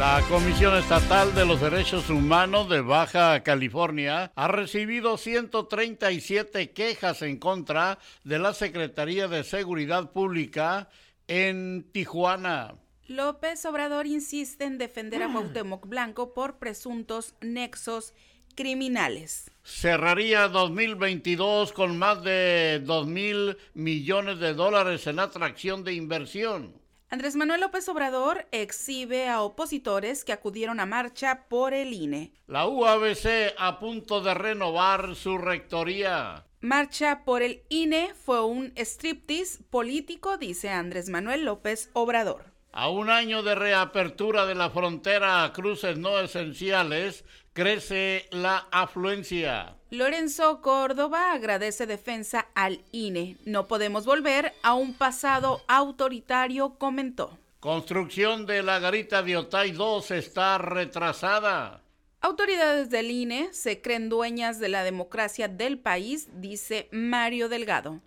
La Comisión Estatal de los Derechos Humanos de Baja California ha recibido 137 quejas en contra de la Secretaría de Seguridad Pública en Tijuana. López Obrador insiste en defender a Cuauhtémoc Blanco por presuntos nexos criminales. Cerraría 2022 con más de 2 mil millones de dólares en atracción de inversión. Andrés Manuel López Obrador exhibe a opositores que acudieron a marcha por el INE. La UABC a punto de renovar su rectoría. Marcha por el INE fue un striptease político, dice Andrés Manuel López Obrador. A un año de reapertura de la frontera a cruces no esenciales, crece la afluencia. Lorenzo Córdoba agradece defensa al INE. No podemos volver a un pasado autoritario, comentó. Construcción de la garita de Otay 2 está retrasada. Autoridades del INE se creen dueñas de la democracia del país, dice Mario Delgado.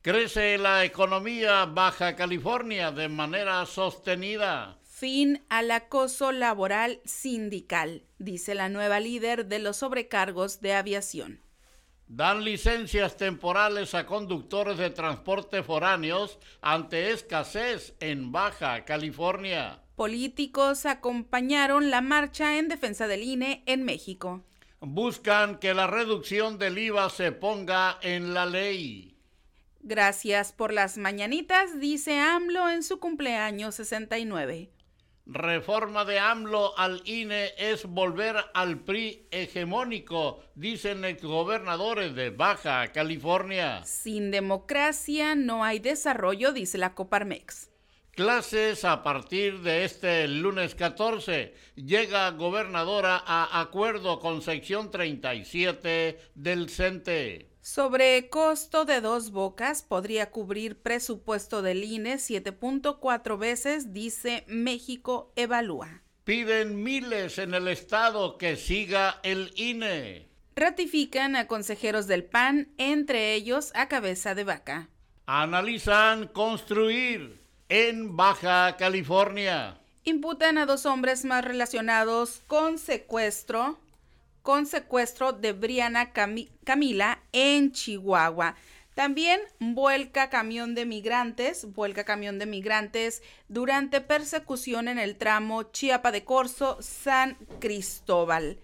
Crece la economía Baja California de manera sostenida. Fin al acoso laboral sindical, dice la nueva líder de los sobrecargos de aviación. Dan licencias temporales a conductores de transporte foráneos ante escasez en Baja California. Políticos acompañaron la marcha en defensa del INE en México. Buscan que la reducción del IVA se ponga en la ley. Gracias por las mañanitas, dice AMLO en su cumpleaños 69. Reforma de AMLO al INE es volver al PRI hegemónico, dicen exgobernadores de Baja California. Sin democracia no hay desarrollo, dice la Coparmex. Clases a partir de este lunes 14. Llega gobernadora a acuerdo con sección 37 del CENTE. Sobre costo de dos bocas podría cubrir presupuesto del INE 7.4 veces, dice México Evalúa. Piden miles en el estado que siga el INE. Ratifican a consejeros del PAN, entre ellos a cabeza de vaca. Analizan construir en Baja California. Imputan a dos hombres más relacionados con secuestro con secuestro de Briana Cami Camila en Chihuahua. También vuelca camión de migrantes, vuelca camión de migrantes durante persecución en el tramo Chiapa de Corzo, San Cristóbal.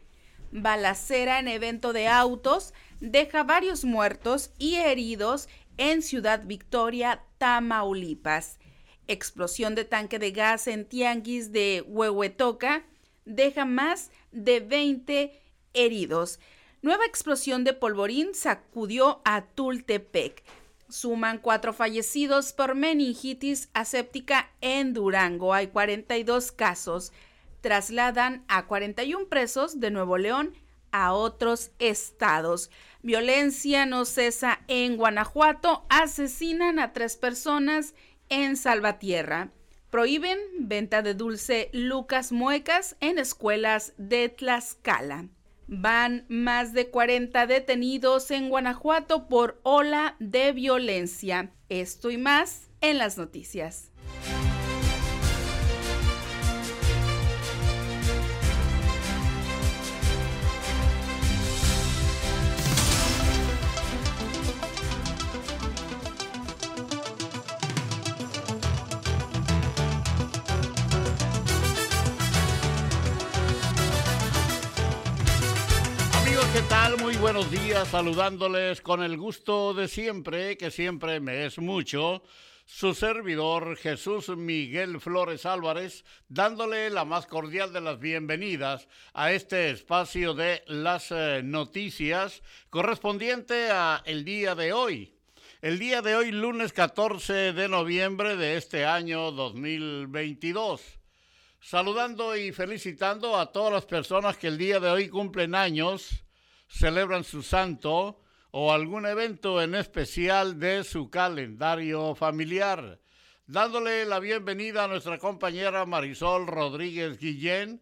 Balacera en evento de autos deja varios muertos y heridos en Ciudad Victoria, Tamaulipas. Explosión de tanque de gas en Tianguis de Huehuetoca deja más de 20 heridos. Nueva explosión de polvorín sacudió a Tultepec. Suman cuatro fallecidos por meningitis aséptica en Durango. Hay 42 casos. Trasladan a 41 presos de Nuevo León a otros estados. Violencia no cesa en Guanajuato. Asesinan a tres personas en Salvatierra. Prohíben venta de dulce Lucas Muecas en escuelas de Tlaxcala. Van más de 40 detenidos en Guanajuato por ola de violencia. Esto y más en las noticias. Saludándoles con el gusto de siempre, que siempre me es mucho, su servidor Jesús Miguel Flores Álvarez, dándole la más cordial de las bienvenidas a este espacio de las eh, noticias correspondiente a el día de hoy. El día de hoy, lunes 14 de noviembre de este año 2022 saludando y felicitando a todas las personas que el día de hoy cumplen años, celebran su santo o algún evento en especial de su calendario familiar. Dándole la bienvenida a nuestra compañera Marisol Rodríguez Guillén,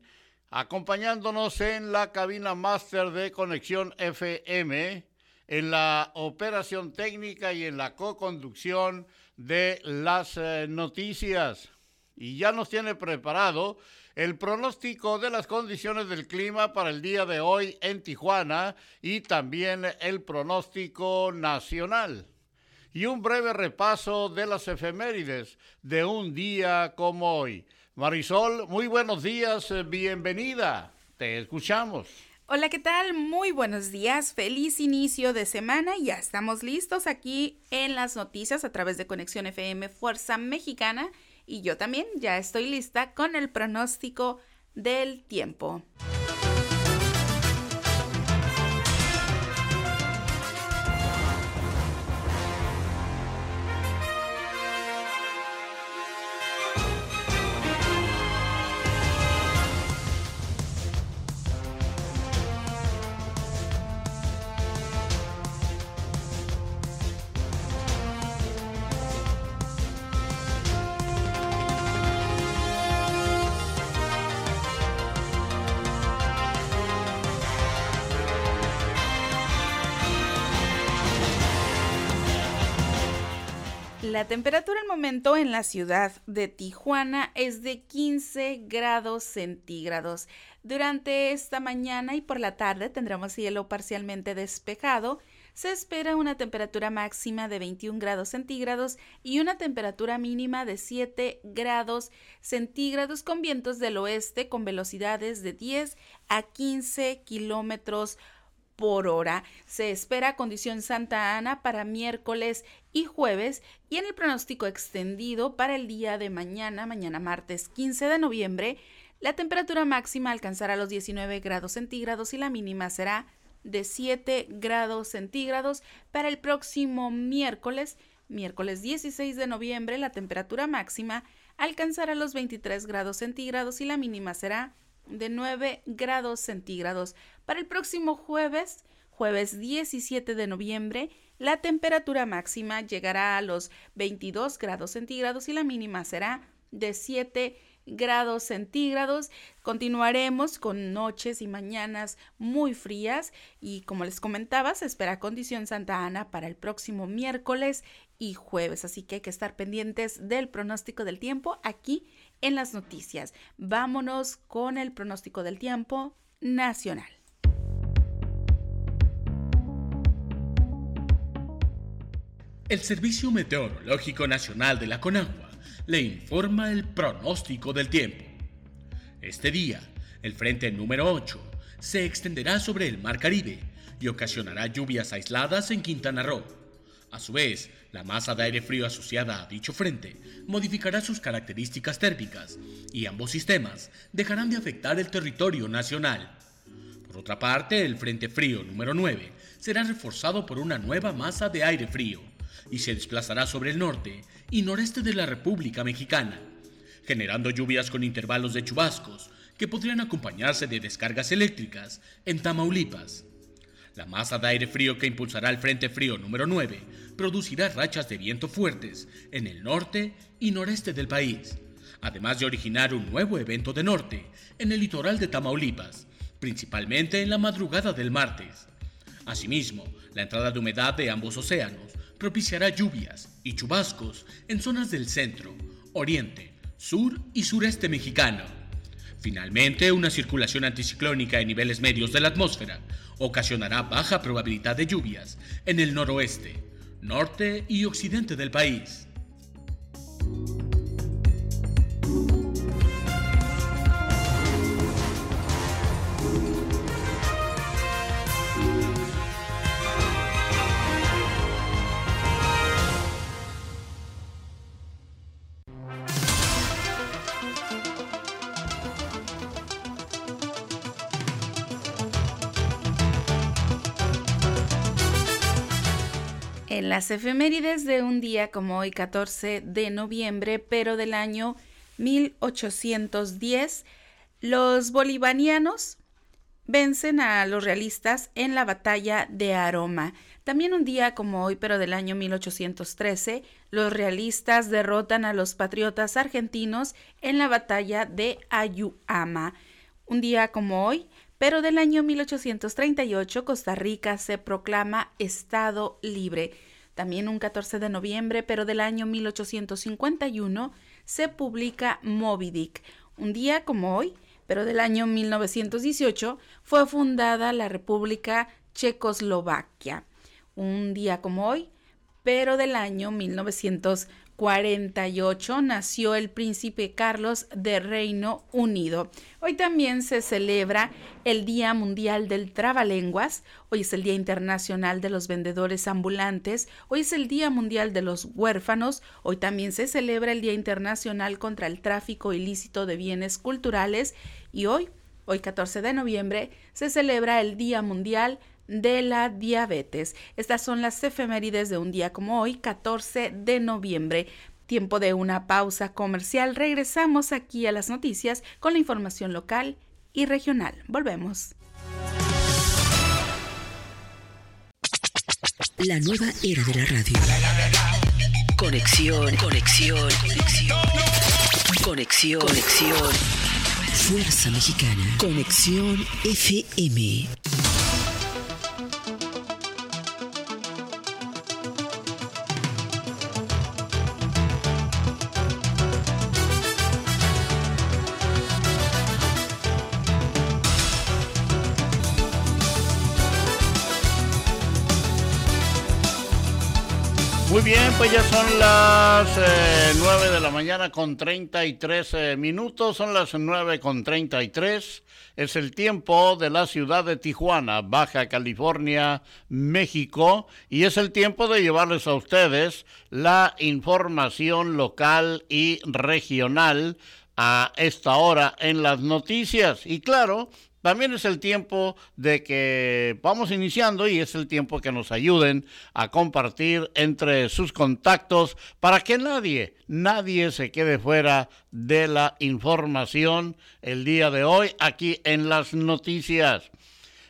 acompañándonos en la cabina máster de Conexión FM, en la operación técnica y en la co-conducción de las eh, noticias. Y ya nos tiene preparado el pronóstico de las condiciones del clima para el día de hoy en Tijuana y también el pronóstico nacional. Y un breve repaso de las efemérides de un día como hoy. Marisol, muy buenos días, bienvenida. Te escuchamos. Hola, ¿qué tal? Muy buenos días, feliz inicio de semana. Ya estamos listos aquí en las noticias a través de Conexión FM Fuerza Mexicana y yo también ya estoy lista con el pronóstico del tiempo. La temperatura al momento en la ciudad de Tijuana es de 15 grados centígrados. Durante esta mañana y por la tarde tendremos cielo parcialmente despejado. Se espera una temperatura máxima de 21 grados centígrados y una temperatura mínima de 7 grados centígrados con vientos del oeste con velocidades de 10 a 15 kilómetros hora. Se espera condición Santa Ana para miércoles y jueves y en el pronóstico extendido para el día de mañana, mañana martes 15 de noviembre, la temperatura máxima alcanzará los 19 grados centígrados y la mínima será de 7 grados centígrados. Para el próximo miércoles, miércoles 16 de noviembre, la temperatura máxima alcanzará los 23 grados centígrados y la mínima será de 9 grados centígrados. Para el próximo jueves, jueves 17 de noviembre, la temperatura máxima llegará a los 22 grados centígrados y la mínima será de 7 grados centígrados. Continuaremos con noches y mañanas muy frías y como les comentaba, se espera condición Santa Ana para el próximo miércoles y jueves, así que hay que estar pendientes del pronóstico del tiempo aquí en las noticias. Vámonos con el pronóstico del tiempo nacional. El Servicio Meteorológico Nacional de la Conagua le informa el pronóstico del tiempo. Este día, el frente número 8 se extenderá sobre el Mar Caribe y ocasionará lluvias aisladas en Quintana Roo. A su vez, la masa de aire frío asociada a dicho frente modificará sus características térmicas y ambos sistemas dejarán de afectar el territorio nacional. Por otra parte, el Frente Frío número 9 será reforzado por una nueva masa de aire frío y se desplazará sobre el norte y noreste de la República Mexicana, generando lluvias con intervalos de chubascos que podrían acompañarse de descargas eléctricas en Tamaulipas. La masa de aire frío que impulsará el Frente Frío número 9 producirá rachas de viento fuertes en el norte y noreste del país, además de originar un nuevo evento de norte en el litoral de Tamaulipas, principalmente en la madrugada del martes. Asimismo, la entrada de humedad de ambos océanos propiciará lluvias y chubascos en zonas del centro, oriente, sur y sureste mexicano. Finalmente, una circulación anticiclónica en niveles medios de la atmósfera ocasionará baja probabilidad de lluvias en el noroeste, norte y occidente del país. Las efemérides de un día como hoy, 14 de noviembre, pero del año 1810, los bolivarianos vencen a los realistas en la batalla de Aroma. También un día como hoy, pero del año 1813, los realistas derrotan a los patriotas argentinos en la batalla de Ayuama. Un día como hoy, pero del año 1838 Costa Rica se proclama Estado libre. También un 14 de noviembre, pero del año 1851, se publica Moby Dick. Un día como hoy, pero del año 1918, fue fundada la República Checoslovaquia. Un día como hoy, pero del año 1948, 48 nació el príncipe Carlos de Reino Unido. Hoy también se celebra el Día Mundial del Trabalenguas, hoy es el Día Internacional de los Vendedores Ambulantes, hoy es el Día Mundial de los Huérfanos, hoy también se celebra el Día Internacional contra el Tráfico Ilícito de Bienes Culturales. Y hoy, hoy 14 de noviembre, se celebra el Día Mundial la diabetes. Estas son las efemérides de un día como hoy, 14 de noviembre. Tiempo de una pausa comercial. Regresamos aquí a las noticias con la información local y regional. Volvemos. La nueva era de la radio. Conexión, conexión, conexión. Conexión, conexión. Fuerza Mexicana. Conexión FM. Bien, pues ya son las eh, 9 de la mañana con 33 eh, minutos, son las 9 con 33. Es el tiempo de la ciudad de Tijuana, Baja California, México, y es el tiempo de llevarles a ustedes la información local y regional a esta hora en las noticias. Y claro, también es el tiempo de que vamos iniciando y es el tiempo que nos ayuden a compartir entre sus contactos para que nadie, nadie se quede fuera de la información el día de hoy aquí en las noticias.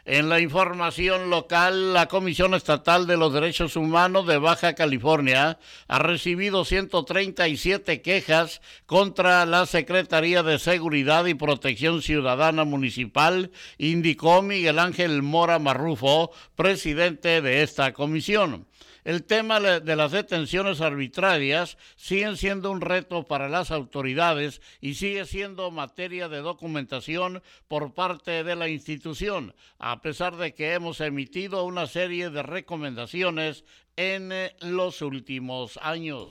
En la información local, la Comisión Estatal de los Derechos Humanos de Baja California ha recibido 137 quejas contra la Secretaría de Seguridad y Protección Ciudadana Municipal, indicó Miguel Ángel Mora Marrufo, presidente de esta comisión. El tema de las detenciones arbitrarias sigue siendo un reto para las autoridades y sigue siendo materia de documentación por parte de la institución, a pesar de que hemos emitido una serie de recomendaciones en eh, los últimos años.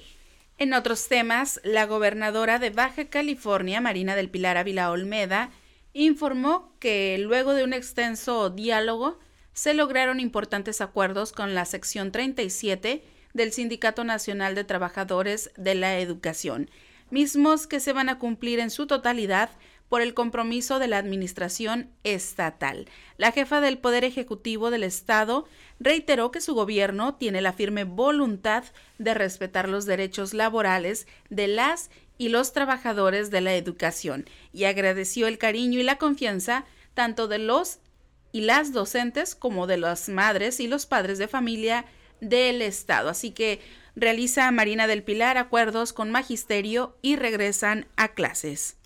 En otros temas, la gobernadora de Baja California, Marina del Pilar Ávila Olmeda, informó que luego de un extenso diálogo, se lograron importantes acuerdos con la sección 37 del Sindicato Nacional de Trabajadores de la Educación, mismos que se van a cumplir en su totalidad por el compromiso de la Administración estatal. La jefa del Poder Ejecutivo del Estado reiteró que su gobierno tiene la firme voluntad de respetar los derechos laborales de las y los trabajadores de la educación y agradeció el cariño y la confianza tanto de los y las docentes como de las madres y los padres de familia del Estado. Así que realiza Marina del Pilar acuerdos con magisterio y regresan a clases.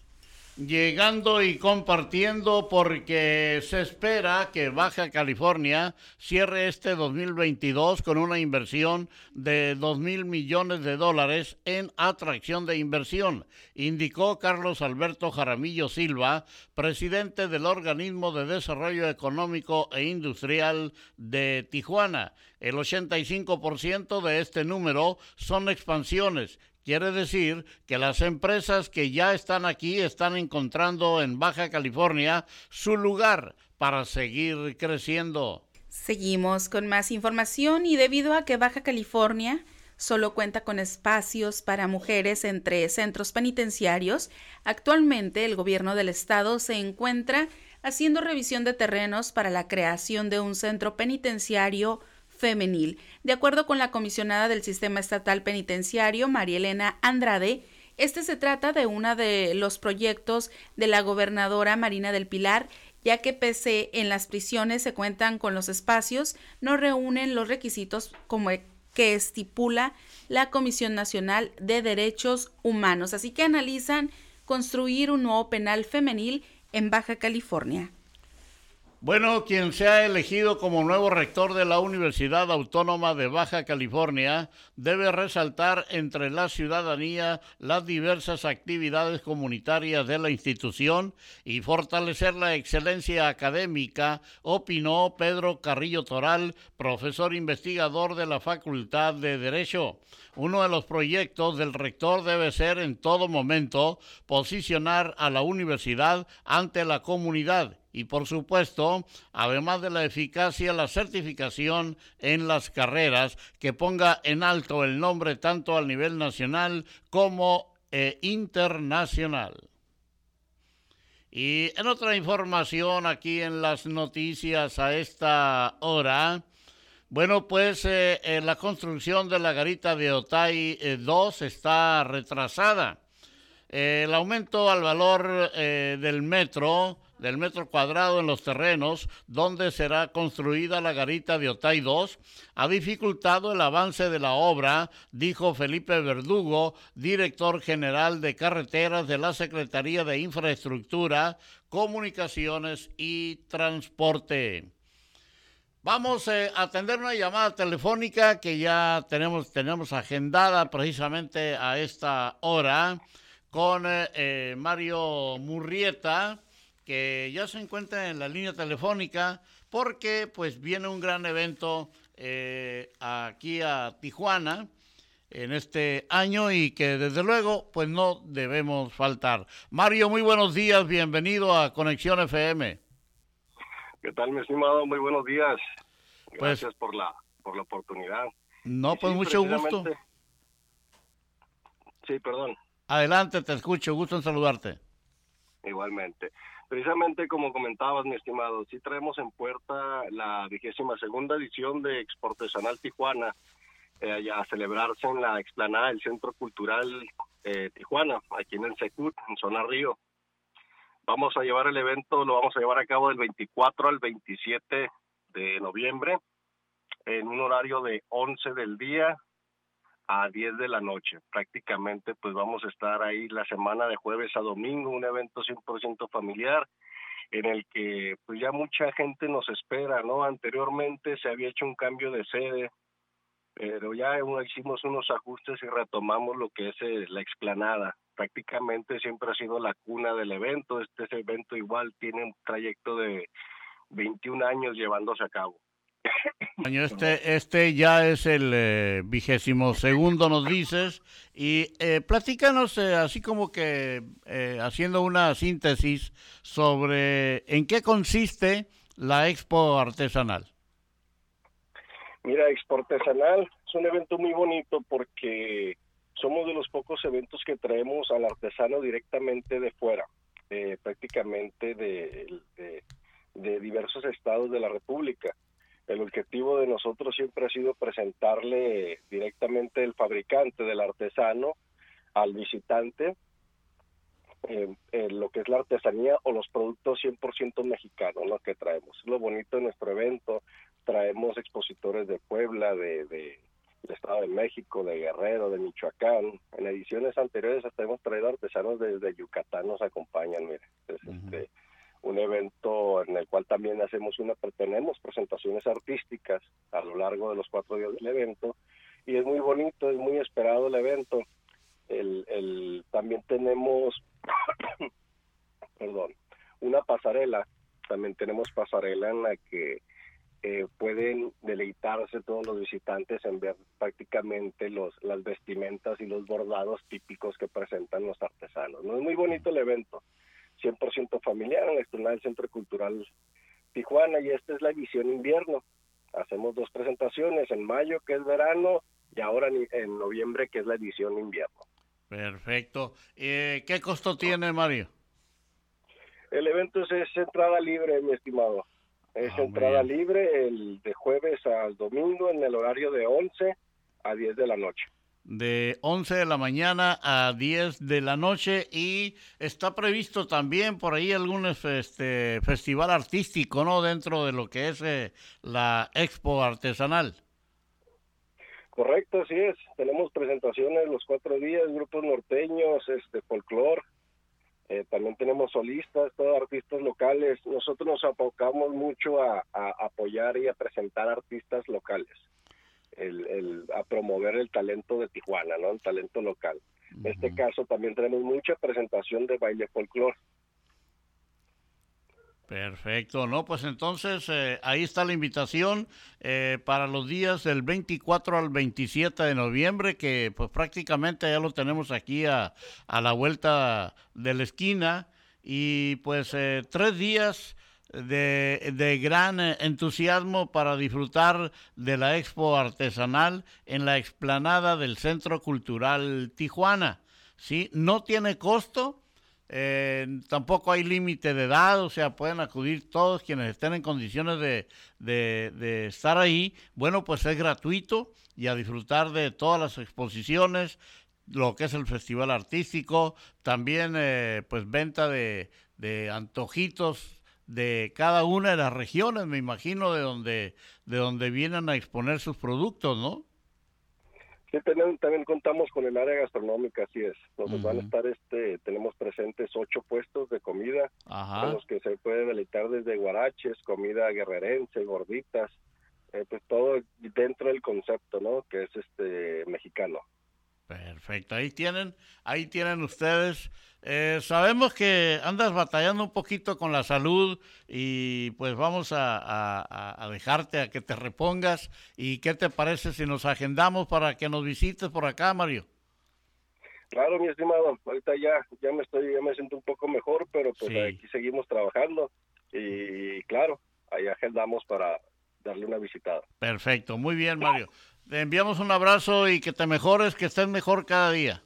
Llegando y compartiendo porque se espera que Baja California cierre este 2022 con una inversión de 2 mil millones de dólares en atracción de inversión, indicó Carlos Alberto Jaramillo Silva, presidente del Organismo de Desarrollo Económico e Industrial de Tijuana. El 85% de este número son expansiones Quiere decir que las empresas que ya están aquí están encontrando en Baja California su lugar para seguir creciendo. Seguimos con más información y debido a que Baja California solo cuenta con espacios para mujeres entre centros penitenciarios, actualmente el gobierno del estado se encuentra haciendo revisión de terrenos para la creación de un centro penitenciario femenil. De acuerdo con la comisionada del Sistema Estatal Penitenciario, María Elena Andrade, este se trata de uno de los proyectos de la gobernadora Marina del Pilar, ya que pese en las prisiones se cuentan con los espacios, no reúnen los requisitos como que estipula la Comisión Nacional de Derechos Humanos. Así que analizan construir un nuevo penal femenil en Baja California. Bueno, quien se ha elegido como nuevo rector de la Universidad Autónoma de Baja California debe resaltar entre la ciudadanía las diversas actividades comunitarias de la institución y fortalecer la excelencia académica, opinó Pedro Carrillo Toral, profesor investigador de la Facultad de Derecho. Uno de los proyectos del rector debe ser en todo momento posicionar a la universidad ante la comunidad y por supuesto, además de la eficacia, la certificación en las carreras que ponga en alto el nombre tanto al nivel nacional como eh, internacional. Y en otra información aquí en las noticias a esta hora, bueno, pues eh, eh, la construcción de la garita de Otay 2 está retrasada. el aumento al valor del metro del metro cuadrado en los terrenos donde será construida la garita de Otay 2 ha dificultado el avance de la obra, dijo Felipe Verdugo, director general de carreteras de la Secretaría de Infraestructura, Comunicaciones y Transporte. Vamos eh, a atender una llamada telefónica que ya tenemos, tenemos agendada precisamente a esta hora con eh, eh, Mario Murrieta que ya se encuentra en la línea telefónica porque pues viene un gran evento eh, aquí a Tijuana en este año y que desde luego pues no debemos faltar. Mario, muy buenos días, bienvenido a Conexión FM. ¿Qué tal, mi estimado? Muy buenos días. Pues Gracias por la por la oportunidad. No, pues mucho gusto. Sí, perdón. Adelante, te escucho, gusto en saludarte. Igualmente. Precisamente como comentabas, mi estimado, sí traemos en puerta la vigésima segunda edición de Exportesanal Tijuana, eh, a celebrarse en la explanada del Centro Cultural eh, Tijuana, aquí en el Secut, en Zona Río. Vamos a llevar el evento, lo vamos a llevar a cabo del 24 al 27 de noviembre, en un horario de 11 del día a 10 de la noche. Prácticamente pues vamos a estar ahí la semana de jueves a domingo, un evento 100% familiar en el que pues ya mucha gente nos espera, ¿no? Anteriormente se había hecho un cambio de sede, pero ya hicimos unos ajustes y retomamos lo que es eh, la explanada. Prácticamente siempre ha sido la cuna del evento. Este evento igual tiene un trayecto de 21 años llevándose a cabo. Este, este ya es el eh, vigésimo segundo, nos dices, y eh, platícanos eh, así como que eh, haciendo una síntesis sobre en qué consiste la Expo Artesanal. Mira, Expo Artesanal es un evento muy bonito porque somos de los pocos eventos que traemos al artesano directamente de fuera, prácticamente de, de diversos estados de la República el objetivo de nosotros siempre ha sido presentarle directamente el fabricante del artesano al visitante eh, lo que es la artesanía o los productos 100% mexicanos lo que traemos. Lo bonito de nuestro evento, traemos expositores de Puebla, de, de, Estado de México, de Guerrero, de Michoacán. En ediciones anteriores hasta hemos traído artesanos desde Yucatán, nos acompañan, mire. Es este, un evento en el cual también hacemos una, tenemos presentaciones artísticas a lo largo de los cuatro días del evento y es muy bonito, es muy esperado el evento. El, el, también tenemos, perdón, una pasarela, también tenemos pasarela en la que eh, pueden deleitarse todos los visitantes en ver prácticamente los, las vestimentas y los bordados típicos que presentan los artesanos. ¿no? Es muy bonito el evento, 100% familiar en la explanada del Centro Cultural Tijuana y esta es la edición invierno. Hacemos dos presentaciones en mayo, que es verano, y ahora en noviembre, que es la edición invierno. Perfecto. Eh, ¿Qué costo tiene, Mario? El evento es, entrada libre, mi estimado. Es ah, entrada libre el de jueves al domingo en el horario de 11 a 10 de la noche. De 11 de la mañana a 10 de la noche y está previsto también por ahí algún este, festival artístico, ¿no? Dentro de lo que es eh, la expo artesanal. Correcto, así es. Tenemos presentaciones los cuatro días, grupos norteños, este folclore. Eh, también tenemos solistas, todos artistas locales. Nosotros nos enfocamos mucho a, apoyar y a presentar artistas locales, el, a promover el talento de Tijuana, ¿no? El talento local. En este caso también tenemos mucha presentación de baile folclore. Perfecto, ¿no? Pues entonces eh, ahí está la invitación eh, para los días del 24 al 27 de noviembre, que pues prácticamente ya lo tenemos aquí a, a la vuelta de la esquina y pues eh, tres días de, de, gran entusiasmo para disfrutar de la expo artesanal en la explanada del Centro Cultural Tijuana. ¿sí? No tiene costo eh, tampoco hay límite de edad, o sea, pueden acudir todos quienes estén en condiciones de, de, estar ahí. Bueno, pues es gratuito y a disfrutar de todas las exposiciones, lo que es el festival artístico, también eh, pues venta de, de antojitos de cada una de las regiones, me imagino, de donde, de donde vienen a exponer sus productos, ¿no? también, contamos con el área gastronómica, así es. Nos van a estar, este, tenemos presentes ocho puestos de comida, en los que se puede deleitar desde guaraches, comida guerrerense, gorditas, eh, pues todo dentro del concepto, ¿no? Que es este mexicano. Perfecto, ahí tienen, ahí tienen ustedes. Eh, sabemos que andas batallando un poquito con la salud y pues vamos a, dejarte a que te repongas. ¿Y qué te parece si nos agendamos para que nos visites por acá, Mario? Claro, mi estimado, ahorita ya, ya me estoy, ya me siento un poco mejor, pero pues aquí seguimos trabajando y claro, ahí agendamos para darle una visitada. Perfecto, muy bien, Mario. Te enviamos un abrazo y que te mejores, que estés mejor cada día.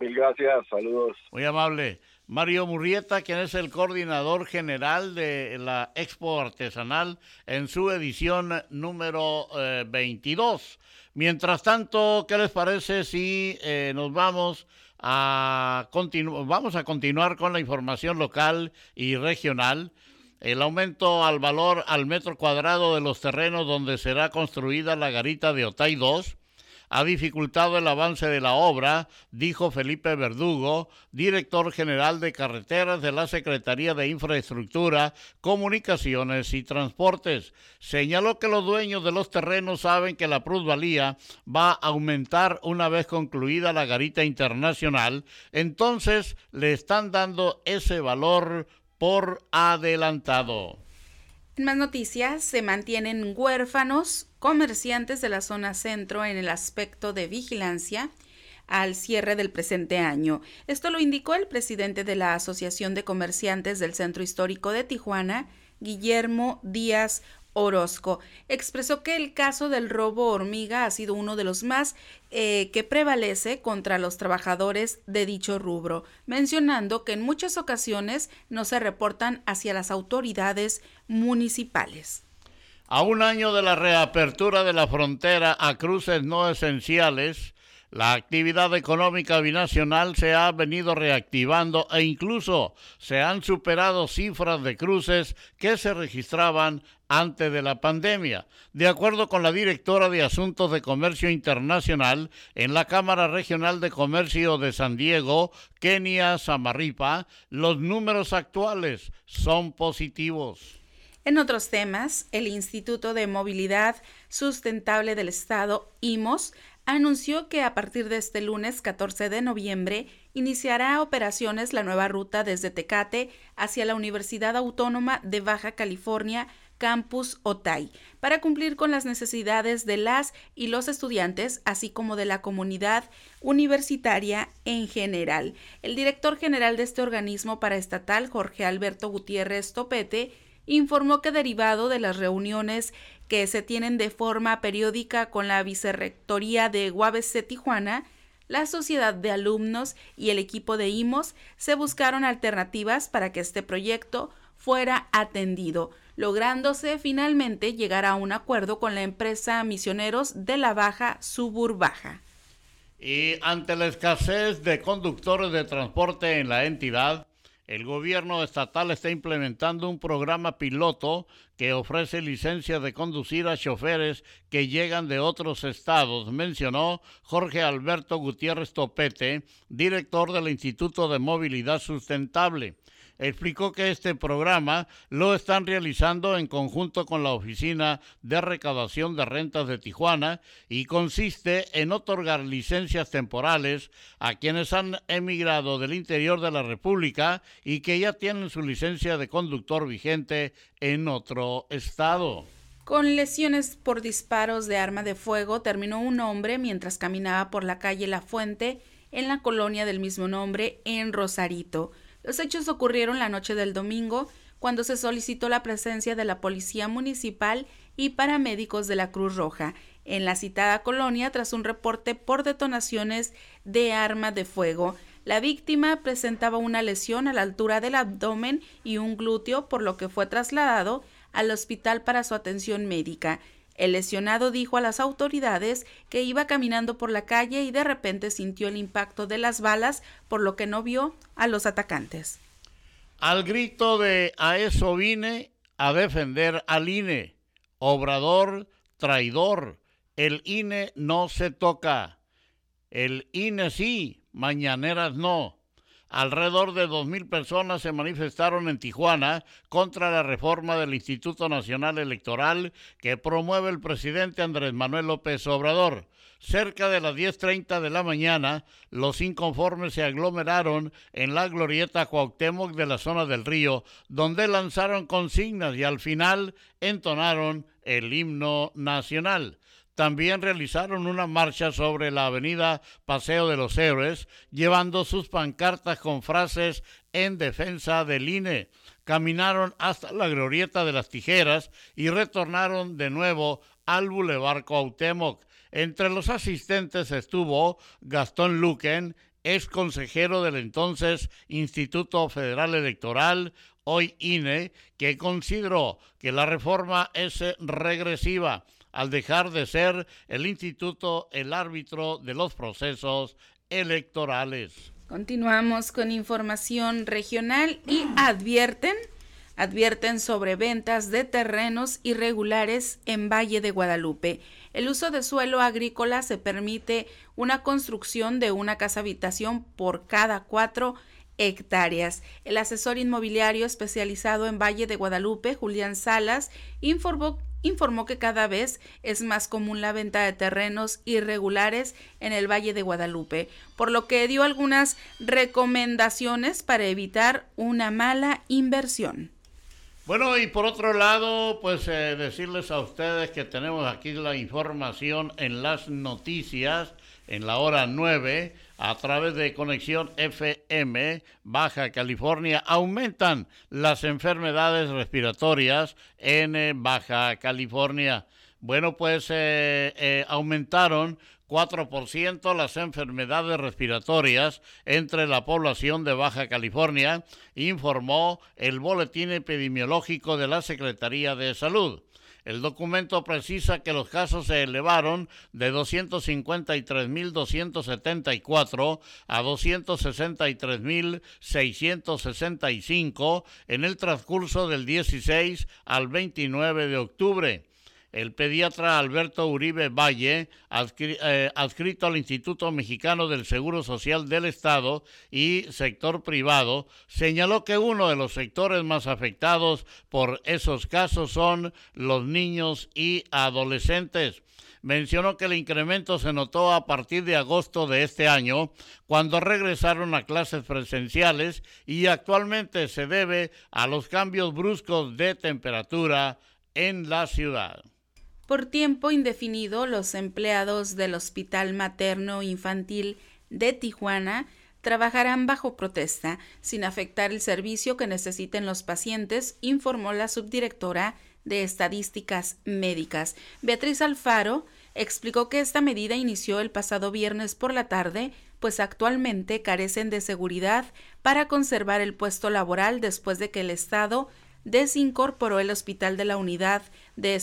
Mil gracias, saludos. Muy amable. Mario Murrieta, quien es el coordinador general de la Expo Artesanal en su edición número 22. Eh, Mientras tanto, ¿qué les parece si eh, nos vamos a, vamos a continuar con la información local y regional? El aumento al valor al metro cuadrado de los terrenos donde será construida la garita de Otay 2 ha dificultado el avance de la obra, dijo Felipe Verdugo, director general de carreteras de la Secretaría de Infraestructura, Comunicaciones y Transportes. Señaló que los dueños de los terrenos saben que la plusvalía va a aumentar una vez concluida la garita internacional, entonces le están dando ese valor por adelantado. En más noticias, se mantienen huérfanos comerciantes de la zona centro en el aspecto de vigilancia al cierre del presente año. Esto lo indicó el presidente de la Asociación de Comerciantes del Centro Histórico de Tijuana, Guillermo Díaz Orozco. Expresó que el caso del robo hormiga ha sido uno de los más eh, que prevalece contra los trabajadores de dicho rubro, mencionando que en muchas ocasiones no se reportan hacia las autoridades municipales. A un año de la reapertura de la frontera a cruces no esenciales, La actividad económica binacional se ha venido reactivando e incluso se han superado cifras de cruces que se registraban antes de la pandemia. De acuerdo con la directora de Asuntos de Comercio Internacional en la Cámara Regional de Comercio de San Diego, Kenia Samarripa, los números actuales son positivos. En otros temas, el Instituto de Movilidad Sustentable del Estado, IMOS, anunció que a partir de este lunes 14 de noviembre iniciará operaciones la nueva ruta desde Tecate hacia la Universidad Autónoma de Baja California Campus Otay, para cumplir con las necesidades de las y los estudiantes, así como de la comunidad universitaria en general. El director general de este organismo paraestatal, Jorge Alberto Gutiérrez Topete, informó que derivado de las reuniones que se tienen de forma periódica con la Vicerrectoría de UABC Tijuana, la sociedad de alumnos y el equipo de IMOS se buscaron alternativas para que este proyecto fuera atendido, lográndose finalmente llegar a un acuerdo con la empresa Misioneros de la Baja Suburbaja. Y ante la escasez de conductores de transporte en la entidad, el gobierno estatal está implementando un programa piloto que ofrece licencia de conducir a choferes que llegan de otros estados, mencionó Jorge Alberto Gutiérrez Topete, director del Instituto de Movilidad Sustentable explicó que este programa lo están realizando en conjunto con la Oficina de Recaudación de Rentas de Tijuana y consiste en otorgar licencias temporales a quienes han emigrado del interior de la República y que ya tienen su licencia de conductor vigente en otro estado. Con lesiones por disparos de arma de fuego terminó un hombre mientras caminaba por la calle La Fuente en la colonia del mismo nombre en Rosarito. Los hechos ocurrieron la noche del domingo, cuando se solicitó la presencia de la Policía Municipal y paramédicos de la Cruz Roja en la citada colonia tras un reporte por detonaciones de arma de fuego. La víctima presentaba una lesión a la altura del abdomen y un glúteo, por lo que fue trasladado al hospital para su atención médica. El lesionado dijo a las autoridades que iba caminando por la calle y de repente sintió el impacto de las balas, por lo que no vio a los atacantes. Al grito de a eso vine a defender al INE. Obrador, traidor. El INE no se toca. El INE sí, mañaneras no. Alrededor de 2.000 personas se manifestaron en Tijuana contra la reforma del Instituto Nacional Electoral que promueve el presidente Andrés Manuel López Obrador. Cerca de las 10.30 de la mañana, los inconformes se aglomeraron en la glorieta Cuauhtémoc de la zona del río, donde lanzaron consignas y al final entonaron el himno nacional. También realizaron una marcha sobre la avenida Paseo de los Héroes, llevando sus pancartas con frases en defensa del INE. Caminaron hasta la glorieta de las tijeras y retornaron de nuevo al Boulevard Cuauhtémoc. Entre los asistentes estuvo Gastón Luquen, ex consejero del entonces Instituto Federal Electoral, hoy INE, que consideró que la reforma es regresiva al dejar de ser el instituto el árbitro de los procesos electorales. Continuamos con información regional y advierten advierten sobre ventas de terrenos irregulares en Valle de Guadalupe. El uso de suelo agrícola se permite una construcción de una casa habitación por cada cuatro hectáreas. El asesor inmobiliario especializado en Valle de Guadalupe, Julián Salas, informó informó que cada vez es más común la venta de terrenos irregulares en el Valle de Guadalupe, por lo que dio algunas recomendaciones para evitar una mala inversión. Bueno, y por otro lado, pues eh, decirles a ustedes que tenemos aquí la información en las noticias en la hora 9 a través de conexión FM Baja California aumentan las enfermedades respiratorias en eh, Baja California. Bueno, pues eh, eh, aumentaron 4% las enfermedades respiratorias entre la población de Baja California, informó el Boletín Epidemiológico de la Secretaría de Salud. El documento precisa que los casos se elevaron de 253.274 a 263.665 en el transcurso del 16 al 29 de octubre el pediatra Alberto Uribe Valle, eh, adscrito al Instituto Mexicano del Seguro Social del Estado y sector privado, señaló que uno de los sectores más afectados por esos casos son los niños y adolescentes mencionó que el incremento se notó a partir de agosto de este año, cuando regresaron a clases presenciales y actualmente se debe a los cambios bruscos de temperatura en la ciudad. Por tiempo indefinido, los empleados del Hospital Materno Infantil de Tijuana trabajarán bajo protesta, sin afectar el servicio que necesiten los pacientes, informó la subdirectora de Estadísticas Médicas. Beatriz Alfaro explicó que esta medida inició el pasado viernes por la tarde, pues actualmente carecen de seguridad para conservar el puesto laboral después de que el Estado desincorporó el Hospital de la Unidad de,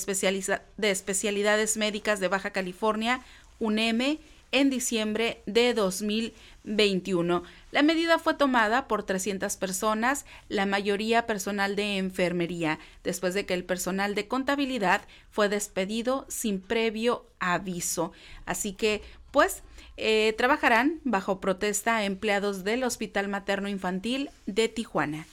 de Especialidades Médicas de Baja California, UNEM, en diciembre de 2021. La medida fue tomada por 300 personas, la mayoría personal de enfermería, después de que el personal de contabilidad fue despedido sin previo aviso. Así que, pues, eh, trabajarán bajo protesta empleados del Hospital Materno Infantil de Tijuana.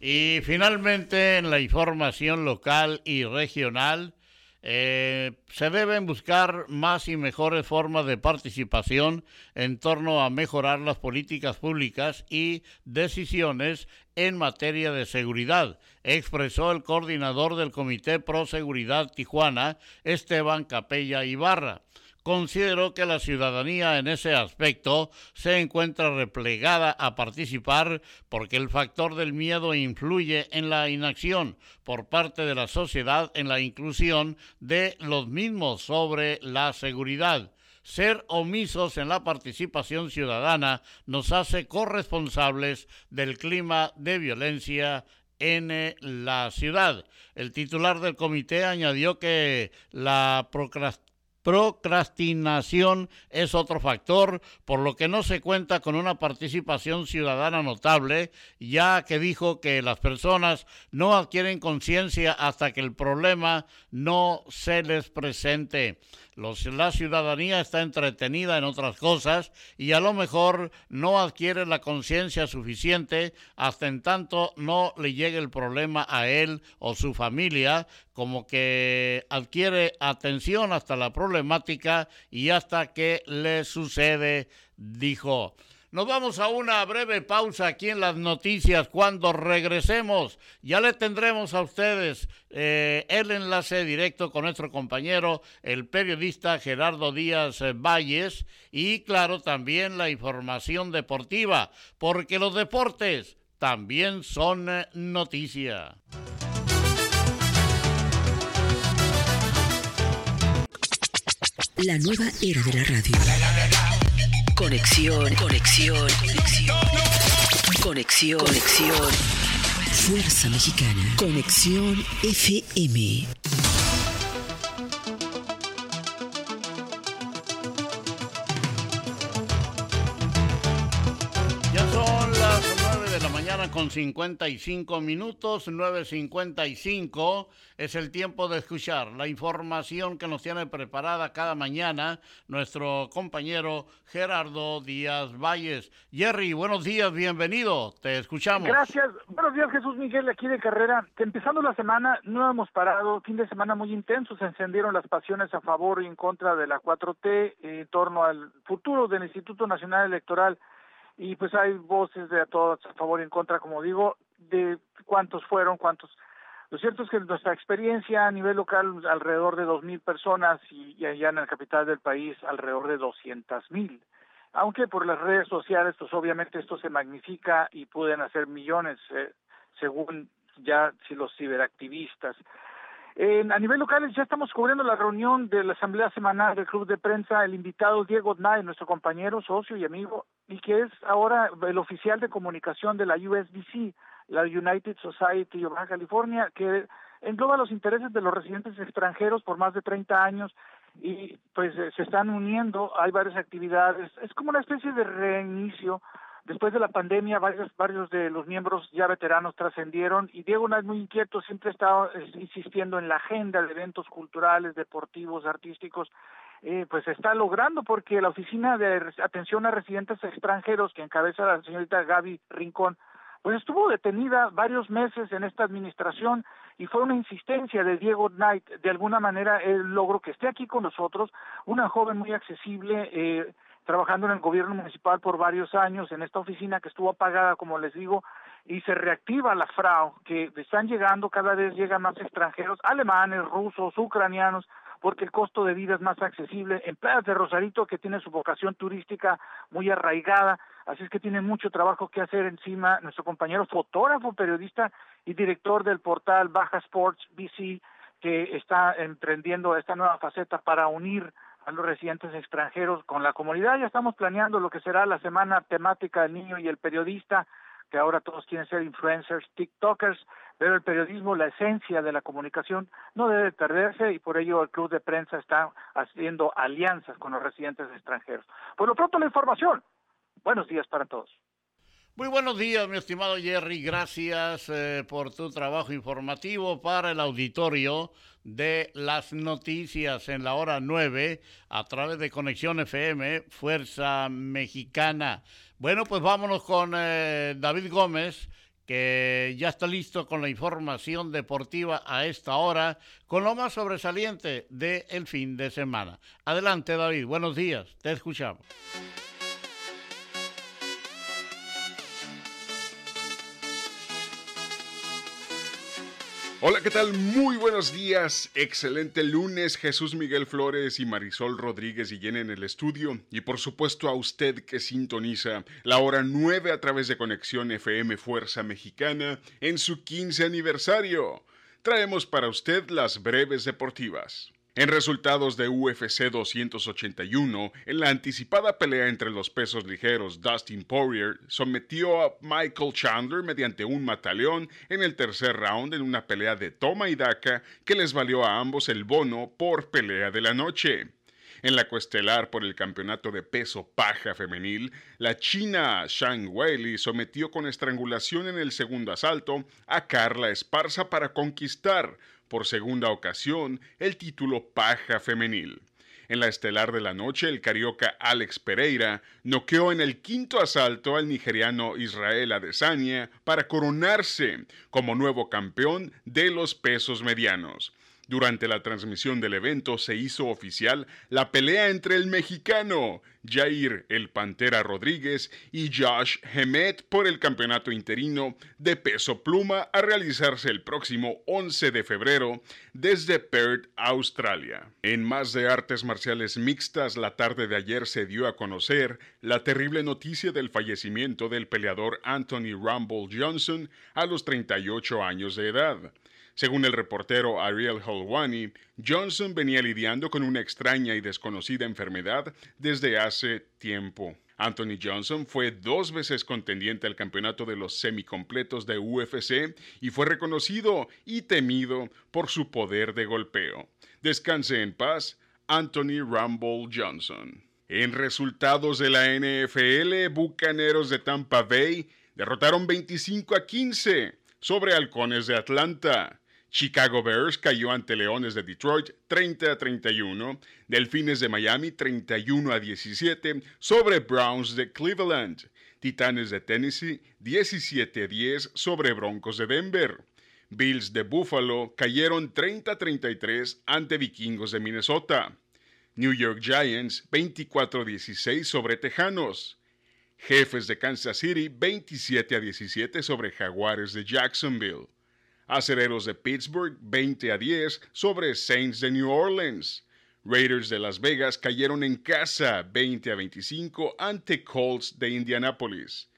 Y finalmente, en la información local y regional, eh, se deben buscar más y mejores formas de participación en torno a mejorar las políticas públicas y decisiones en materia de seguridad, expresó el coordinador del Comité Pro Seguridad Tijuana, Esteban Capella Ibarra considero que la ciudadanía en ese aspecto se encuentra replegada a participar porque el factor del miedo influye en la inacción por parte de la sociedad en la inclusión de los mismos sobre la seguridad. Ser omisos en la participación ciudadana nos hace corresponsables del clima de violencia en la ciudad. El titular del comité añadió que la procrastinación Procrastinación es otro factor, por lo que no se cuenta con una participación ciudadana notable, ya que dijo que las personas no adquieren conciencia hasta que el problema no se les presente la ciudadanía está entretenida en otras cosas y a lo mejor no adquiere la conciencia suficiente hasta en tanto no le llegue el problema a él o su familia, como que adquiere atención hasta la problemática y hasta que le sucede, dijo. Nos vamos a una breve pausa aquí en las noticias. Cuando regresemos, ya le tendremos a ustedes eh, el enlace directo con nuestro compañero, el periodista Gerardo Díaz eh, Valles, y claro, también la información deportiva, porque los deportes también son eh, noticia. La nueva era de la radio. Conexión, conexión, conexión. Conexión, conexión. Fuerza Mexicana. Conexión FM. Con 55 minutos, 9.55 es el tiempo de escuchar la información que nos tiene preparada cada mañana nuestro compañero Gerardo Díaz Valles. Jerry, buenos días, bienvenido, te escuchamos. Gracias, buenos días Jesús Miguel, aquí de carrera. Empezando la semana, no hemos parado, fin de semana muy intenso, se encendieron las pasiones a favor y en contra de la 4T en torno al futuro del Instituto Nacional Electoral y pues hay voces de a todos a favor y en contra, como digo, de cuántos fueron, cuántos. Lo cierto es que nuestra experiencia a nivel local alrededor de dos mil personas y, allá en la capital del país alrededor de doscientas mil. Aunque por las redes sociales, pues obviamente esto se magnifica y pueden hacer millones, eh, según ya si los ciberactivistas a nivel local ya estamos cubriendo la reunión de la Asamblea Semanal del Club de Prensa, el invitado Diego Nay, nuestro compañero, socio y amigo, y que es ahora el oficial de comunicación de la USDC, la United Society of California, que engloba los intereses de los residentes extranjeros por más de 30 años y pues eh, se están uniendo, hay varias actividades, es como una especie de reinicio. Después de la pandemia, varios, varios de los miembros ya veteranos trascendieron y Diego no es muy inquieto, siempre está insistiendo en la agenda de eventos culturales, deportivos, artísticos, eh, pues está logrando porque la Oficina de Atención a Residentes Extranjeros, que encabeza la señorita Gaby Rincón, pues estuvo detenida varios meses en esta administración y fue una insistencia de Diego Knight, de alguna manera él logró que esté aquí con nosotros, una joven muy accesible, eh, trabajando en el gobierno municipal por varios años en esta oficina que estuvo apagada, como les digo, y se reactiva la FRAO, que están llegando, cada vez llegan más extranjeros, alemanes, rusos, ucranianos, porque el costo de vida es más accesible. En de Rosarito, que tiene su vocación turística muy arraigada, así es que tiene mucho trabajo que hacer encima nuestro compañero fotógrafo, periodista y director del portal Baja Sports BC, que está emprendiendo esta nueva faceta para unir a los residentes extranjeros con la comunidad. Ya estamos planeando lo que será la semana temática del niño y el periodista que ahora todos quieren ser influencers, TikTokers, pero el periodismo, la esencia de la comunicación, no debe perderse y por ello el Club de Prensa está haciendo alianzas con los residentes extranjeros. Por lo pronto la información. Buenos días para todos. Muy buenos días, mi estimado Jerry. Gracias eh, por tu trabajo informativo para el auditorio de las noticias en la hora 9 a través de Conexión FM, Fuerza Mexicana. Bueno, pues vámonos con eh, David Gómez, que ya está listo con la información deportiva a esta hora, con lo más sobresaliente del fin de semana. Adelante, David. Buenos días. Te escuchamos. Hola, ¿qué tal? Muy buenos días. Excelente lunes. Jesús Miguel Flores y Marisol Rodríguez y en el estudio. Y por supuesto a usted que sintoniza la hora 9 a través de Conexión FM Fuerza Mexicana en su 15 aniversario. Traemos para usted las breves deportivas. En resultados de UFC 281, en la anticipada pelea entre los pesos ligeros, Dustin Poirier sometió a Michael Chandler mediante un mataleón en el tercer round en una pelea de toma y daca que les valió a ambos el bono por pelea de la noche. En la cuestelar por el campeonato de peso paja femenil, la china Shang Weili sometió con estrangulación en el segundo asalto a Carla Esparza para conquistar por segunda ocasión el título paja femenil. En la estelar de la noche, el carioca Alex Pereira noqueó en el quinto asalto al nigeriano Israel Adesanya para coronarse como nuevo campeón de los pesos medianos. Durante la transmisión del evento se hizo oficial la pelea entre el mexicano Jair el Pantera Rodríguez y Josh Hemet por el campeonato interino de peso pluma a realizarse el próximo 11 de febrero desde Perth, Australia. En más de artes marciales mixtas, la tarde de ayer se dio a conocer la terrible noticia del fallecimiento del peleador Anthony Rumble Johnson a los 38 años de edad. Según el reportero Ariel Holwani, Johnson venía lidiando con una extraña y desconocida enfermedad desde hace tiempo. Anthony Johnson fue dos veces contendiente al campeonato de los semicompletos de UFC y fue reconocido y temido por su poder de golpeo. Descanse en paz, Anthony Rumble Johnson. En resultados de la NFL, Bucaneros de Tampa Bay derrotaron 25 a 15 sobre Halcones de Atlanta. Chicago Bears cayó ante Leones de Detroit 30 a 31, Delfines de Miami 31 a 17 sobre Browns de Cleveland, Titanes de Tennessee 17 a 10 sobre Broncos de Denver. Bills de Buffalo cayeron 30 a 33 ante Vikingos de Minnesota. New York Giants 24 a 16 sobre Tejanos. Jefes de Kansas City 27 a 17 sobre Jaguares de Jacksonville. Acereros de Pittsburgh 20 a 10 sobre Saints de New Orleans. Raiders de Las Vegas cayeron en casa 20 a 25 ante Colts de Indianapolis.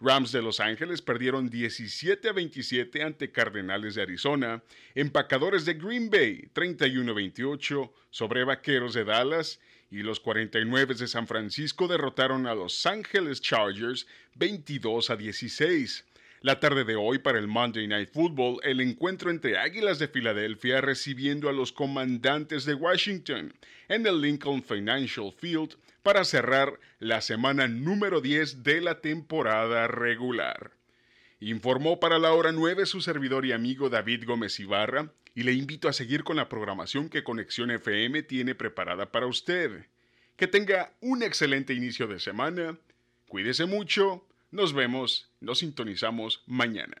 Rams de Los Ángeles perdieron 17 a 27 ante Cardenales de Arizona. Empacadores de Green Bay 31 a 28 sobre Vaqueros de Dallas. Y los 49 de San Francisco derrotaron a Los Ángeles Chargers 22 a 16. La tarde de hoy para el Monday Night Football, el encuentro entre Águilas de Filadelfia recibiendo a los comandantes de Washington en el Lincoln Financial Field para cerrar la semana número 10 de la temporada regular. Informó para la hora 9 su servidor y amigo David Gómez Ibarra y le invito a seguir con la programación que Conexión FM tiene preparada para usted. Que tenga un excelente inicio de semana, cuídese mucho, nos vemos, nos sintonizamos mañana.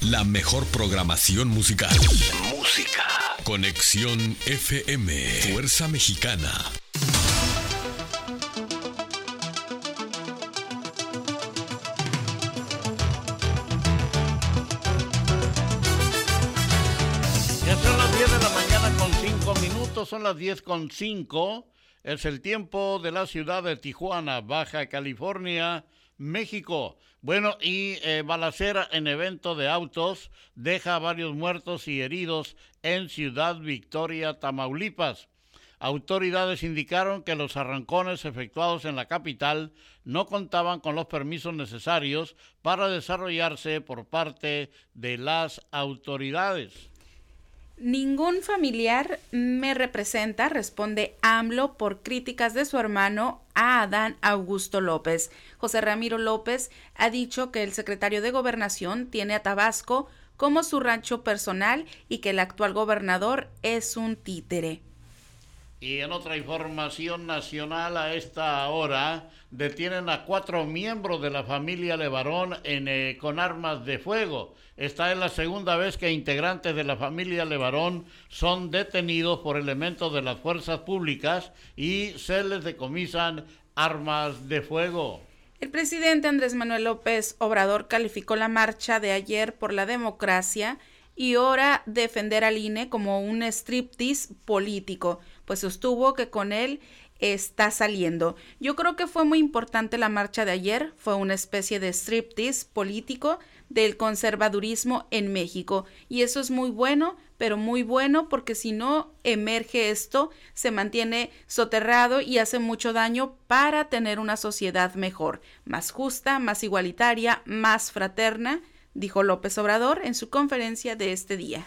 La mejor programación musical. Música. Conexión FM. Fuerza Mexicana. son las 10 con 5. Es el tiempo de la ciudad de Tijuana, Baja California, México. Bueno, y eh, balacera en evento de autos deja varios muertos y heridos en Ciudad Victoria, Tamaulipas. Autoridades indicaron que los arrancones efectuados en la capital no contaban con los permisos necesarios para desarrollarse por parte de las autoridades. Ningún familiar me representa, responde AMLO por críticas de su hermano a Adán Augusto López. José Ramiro López ha dicho que el secretario de Gobernación tiene a Tabasco como su rancho personal y que el actual gobernador es un títere. Y en otra información nacional a esta hora, detienen a cuatro miembros de la familia Levarón en, eh, con armas de fuego. Esta es la segunda vez que integrantes de la familia Levarón son detenidos por elementos de las fuerzas públicas y se les decomisan armas de fuego. El presidente Andrés Manuel López Obrador calificó la marcha de ayer por la democracia y ahora defender al INE como un striptease político pues sostuvo que con él está saliendo. Yo creo que fue muy importante la marcha de ayer, fue una especie de striptease político del conservadurismo en México y eso es muy bueno, pero muy bueno porque si no emerge esto, se mantiene soterrado y hace mucho daño para tener una sociedad mejor, más justa, más igualitaria, más fraterna, dijo López Obrador en su conferencia de este día.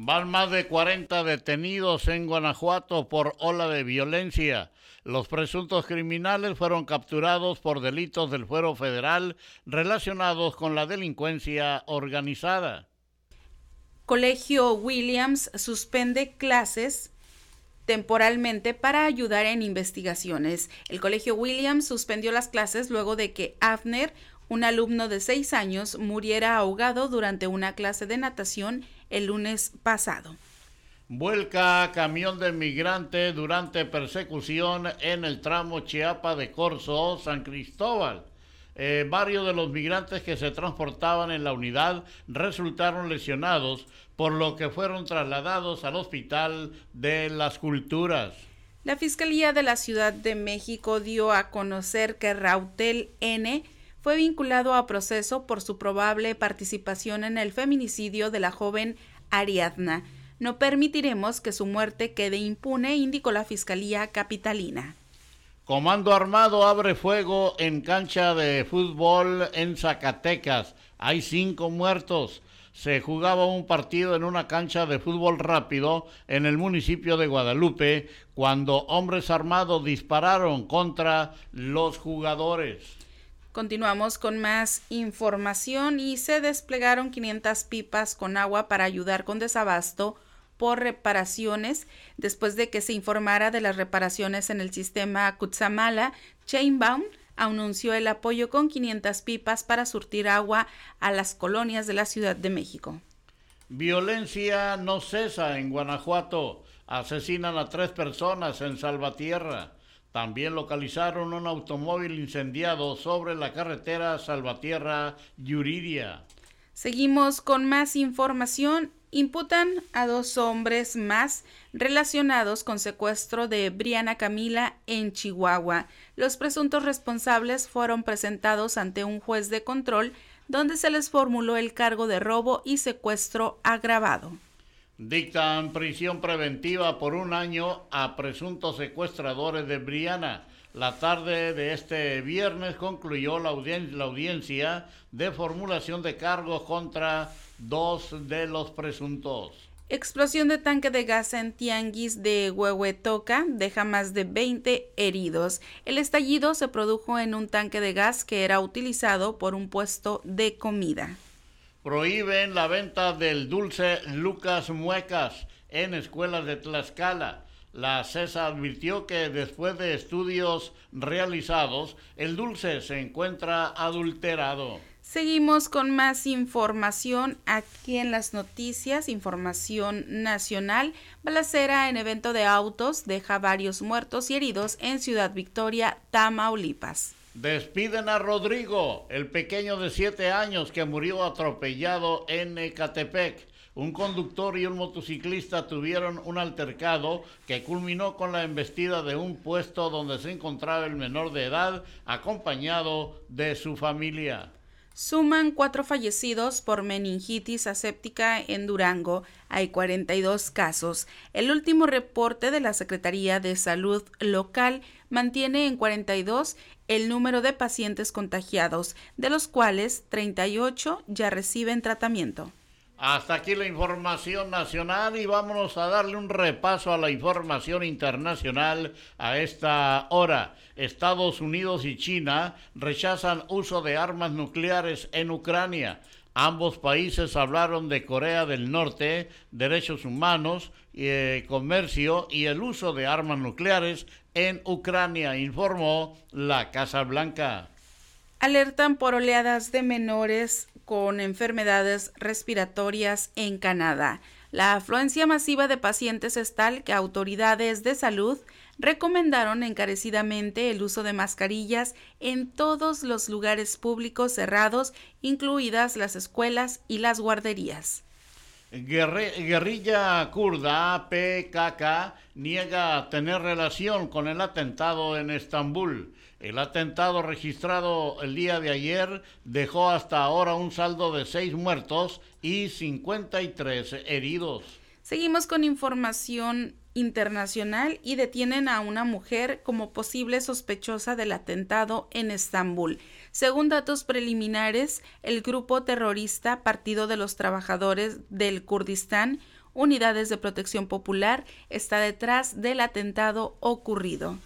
Van más de 40 detenidos en Guanajuato por ola de violencia. Los presuntos criminales fueron capturados por delitos del fuero federal relacionados con la delincuencia organizada. Colegio Williams suspende clases temporalmente para ayudar en investigaciones. El Colegio Williams suspendió las clases luego de que Afner, un alumno de seis años, muriera ahogado durante una clase de natación el lunes pasado. Vuelca camión de migrante durante persecución en el tramo Chiapa de Corzo, San Cristóbal. Eh, varios de los migrantes que se transportaban en la unidad resultaron lesionados, por lo que fueron trasladados al Hospital de las Culturas. La Fiscalía de la Ciudad de México dio a conocer que Rautel N fue vinculado a proceso por su probable participación en el feminicidio de la joven Ariadna. No permitiremos que su muerte quede impune, indicó la Fiscalía Capitalina. Comando Armado abre fuego en cancha de fútbol en Zacatecas. Hay cinco muertos. Se jugaba un partido en una cancha de fútbol rápido en el municipio de Guadalupe cuando hombres armados dispararon contra los jugadores. Continuamos con más información y se desplegaron 500 pipas con agua para ayudar con desabasto por reparaciones. Después de que se informara de las reparaciones en el sistema Kutsamala, Chainbaum anunció el apoyo con 500 pipas para surtir agua a las colonias de la Ciudad de México. Violencia no cesa en Guanajuato. Asesinan a tres personas en Salvatierra. También localizaron un automóvil incendiado sobre la carretera Salvatierra-Yuriria. Seguimos con más información. Imputan a dos hombres más relacionados con secuestro de Briana Camila en Chihuahua. Los presuntos responsables fueron presentados ante un juez de control donde se les formuló el cargo de robo y secuestro agravado. Dictan prisión preventiva por un año a presuntos secuestradores de Briana. La tarde de este viernes concluyó la, la audiencia de formulación de cargos contra dos de los presuntos. Explosión de tanque de gas en Tianguis de Huehuetoca deja más de 20 heridos. El estallido se produjo en un tanque de gas que era utilizado por un puesto de comida. Prohíben la venta del dulce Lucas Muecas en escuelas de Tlaxcala. La CESA advirtió que después de estudios realizados, el dulce se encuentra adulterado. Seguimos con más información aquí en las noticias, información nacional. Balacera en evento de autos deja varios muertos y heridos en Ciudad Victoria, Tamaulipas. Despiden a Rodrigo, el pequeño de siete años que murió atropellado en Ecatepec. Un conductor y un motociclista tuvieron un altercado que culminó con la embestida de un puesto donde se encontraba el menor de edad acompañado de su familia. Suman cuatro fallecidos por meningitis aséptica en Durango. Hay 42 casos. El último reporte de la Secretaría de Salud local mantiene en 42 el número de pacientes contagiados, de los cuales 38 ya reciben tratamiento. Hasta aquí la información nacional y vámonos a darle un repaso a la información internacional a esta hora. Estados Unidos y China rechazan uso de armas nucleares en Ucrania. Ambos países hablaron de Corea del Norte, derechos humanos, eh, comercio y el uso de armas nucleares en Ucrania, informó la Casa Blanca. Alertan por oleadas de menores con enfermedades respiratorias en Canadá. La afluencia masiva de pacientes es tal que autoridades de salud recomendaron encarecidamente el uso de mascarillas en todos los lugares públicos cerrados, incluidas las escuelas y las guarderías. Guerrilla kurda PKK niega tener relación con el atentado en Estambul. El atentado registrado el día de ayer dejó hasta ahora un saldo de seis muertos y 53 heridos. Seguimos con información internacional y detienen a una mujer como posible sospechosa del atentado en Estambul. Según datos preliminares, el grupo terrorista Partido de los Trabajadores del Kurdistán, Unidades de Protección Popular, está detrás del atentado ocurrido.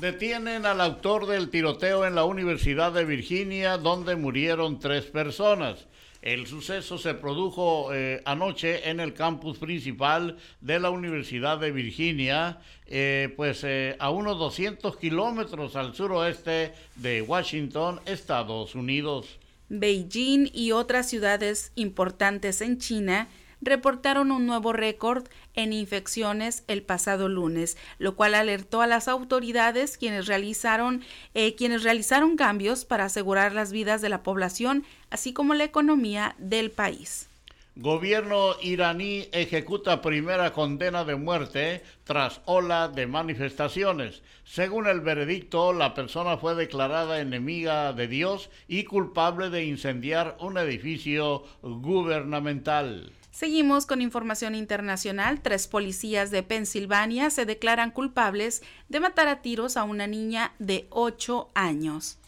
Detienen al autor del tiroteo en la Universidad de Virginia, donde murieron tres personas. El suceso se produjo eh, anoche en el campus principal de la Universidad de Virginia, eh, pues eh, a unos 200 kilómetros al suroeste de Washington, Estados Unidos. Beijing y otras ciudades importantes en China reportaron un nuevo récord en infecciones el pasado lunes, lo cual alertó a las autoridades quienes realizaron, eh, quienes realizaron cambios para asegurar las vidas de la población, así como la economía del país. Gobierno iraní ejecuta primera condena de muerte tras ola de manifestaciones. Según el veredicto, la persona fue declarada enemiga de Dios y culpable de incendiar un edificio gubernamental. Seguimos con información internacional. Tres policías de Pensilvania se declaran culpables de matar a tiros a una niña de 8 años.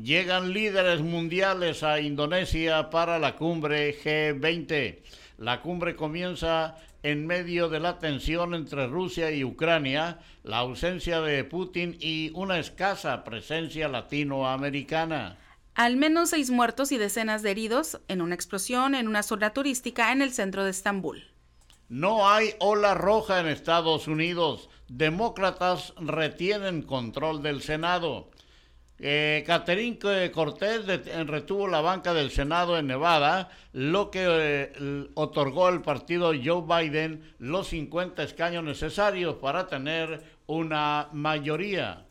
Llegan líderes mundiales a Indonesia para la cumbre G20. La cumbre comienza en medio de la tensión entre Rusia y Ucrania, la ausencia de Putin y una escasa presencia latinoamericana. Al menos seis muertos y decenas de heridos en una explosión en una zona turística en el centro de Estambul. No hay ola roja en Estados Unidos. Demócratas retienen control del Senado. Eh, Catherine Cortés retuvo la banca del Senado en Nevada, lo que eh, otorgó al partido Joe Biden los 50 escaños necesarios para tener una mayoría.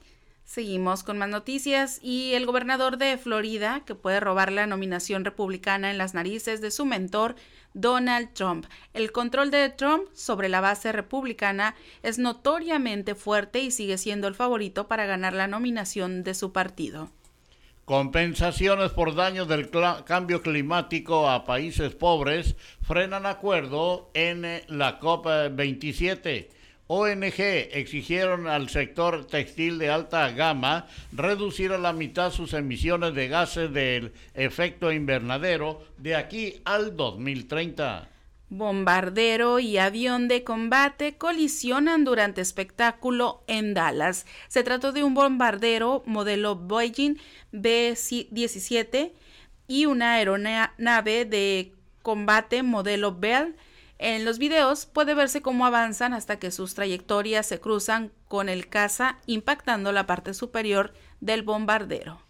Seguimos con más noticias y el gobernador de Florida, que puede robar la nominación republicana en las narices de su mentor, Donald Trump. El control de Trump sobre la base republicana es notoriamente fuerte y sigue siendo el favorito para ganar la nominación de su partido. Compensaciones por daños del cambio climático a países pobres frenan acuerdo en la COP27. ONG exigieron al sector textil de alta gama reducir a la mitad sus emisiones de gases del efecto invernadero de aquí al 2030. Bombardero y avión de combate colisionan durante espectáculo en Dallas. Se trató de un bombardero modelo Boeing B-17 y una aeronave de combate modelo Bell. En los videos puede verse cómo avanzan hasta que sus trayectorias se cruzan con el caza impactando la parte superior del bombardero.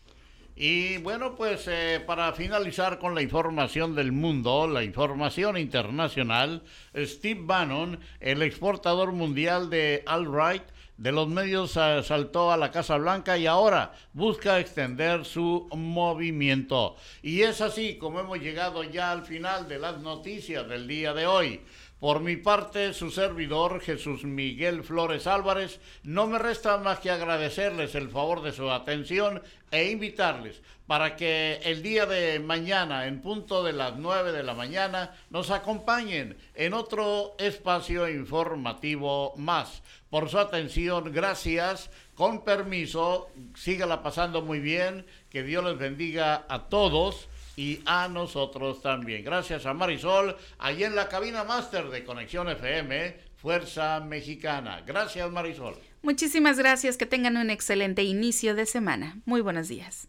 Y bueno, pues eh, para finalizar con la información del mundo, la información internacional, Steve Bannon, el exportador mundial de Alright, de los medios saltó a la Casa Blanca y ahora busca extender su movimiento. Y es así como hemos llegado ya al final de las noticias del día de hoy. Por mi parte, su servidor Jesús Miguel Flores Álvarez, no me resta más que agradecerles el favor de su atención e invitarles para que el día de mañana, en punto de las 9 de la mañana, nos acompañen en otro espacio informativo más. Por su atención, gracias. Con permiso, sígala pasando muy bien. Que Dios les bendiga a todos y a nosotros también. Gracias a Marisol, allí en la cabina máster de Conexión FM, Fuerza Mexicana. Gracias Marisol. Muchísimas gracias, que tengan un excelente inicio de semana. Muy buenos días.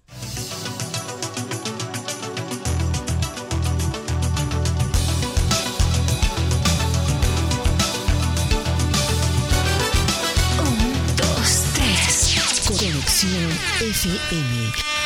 Un, dos, tres. Conexión FM.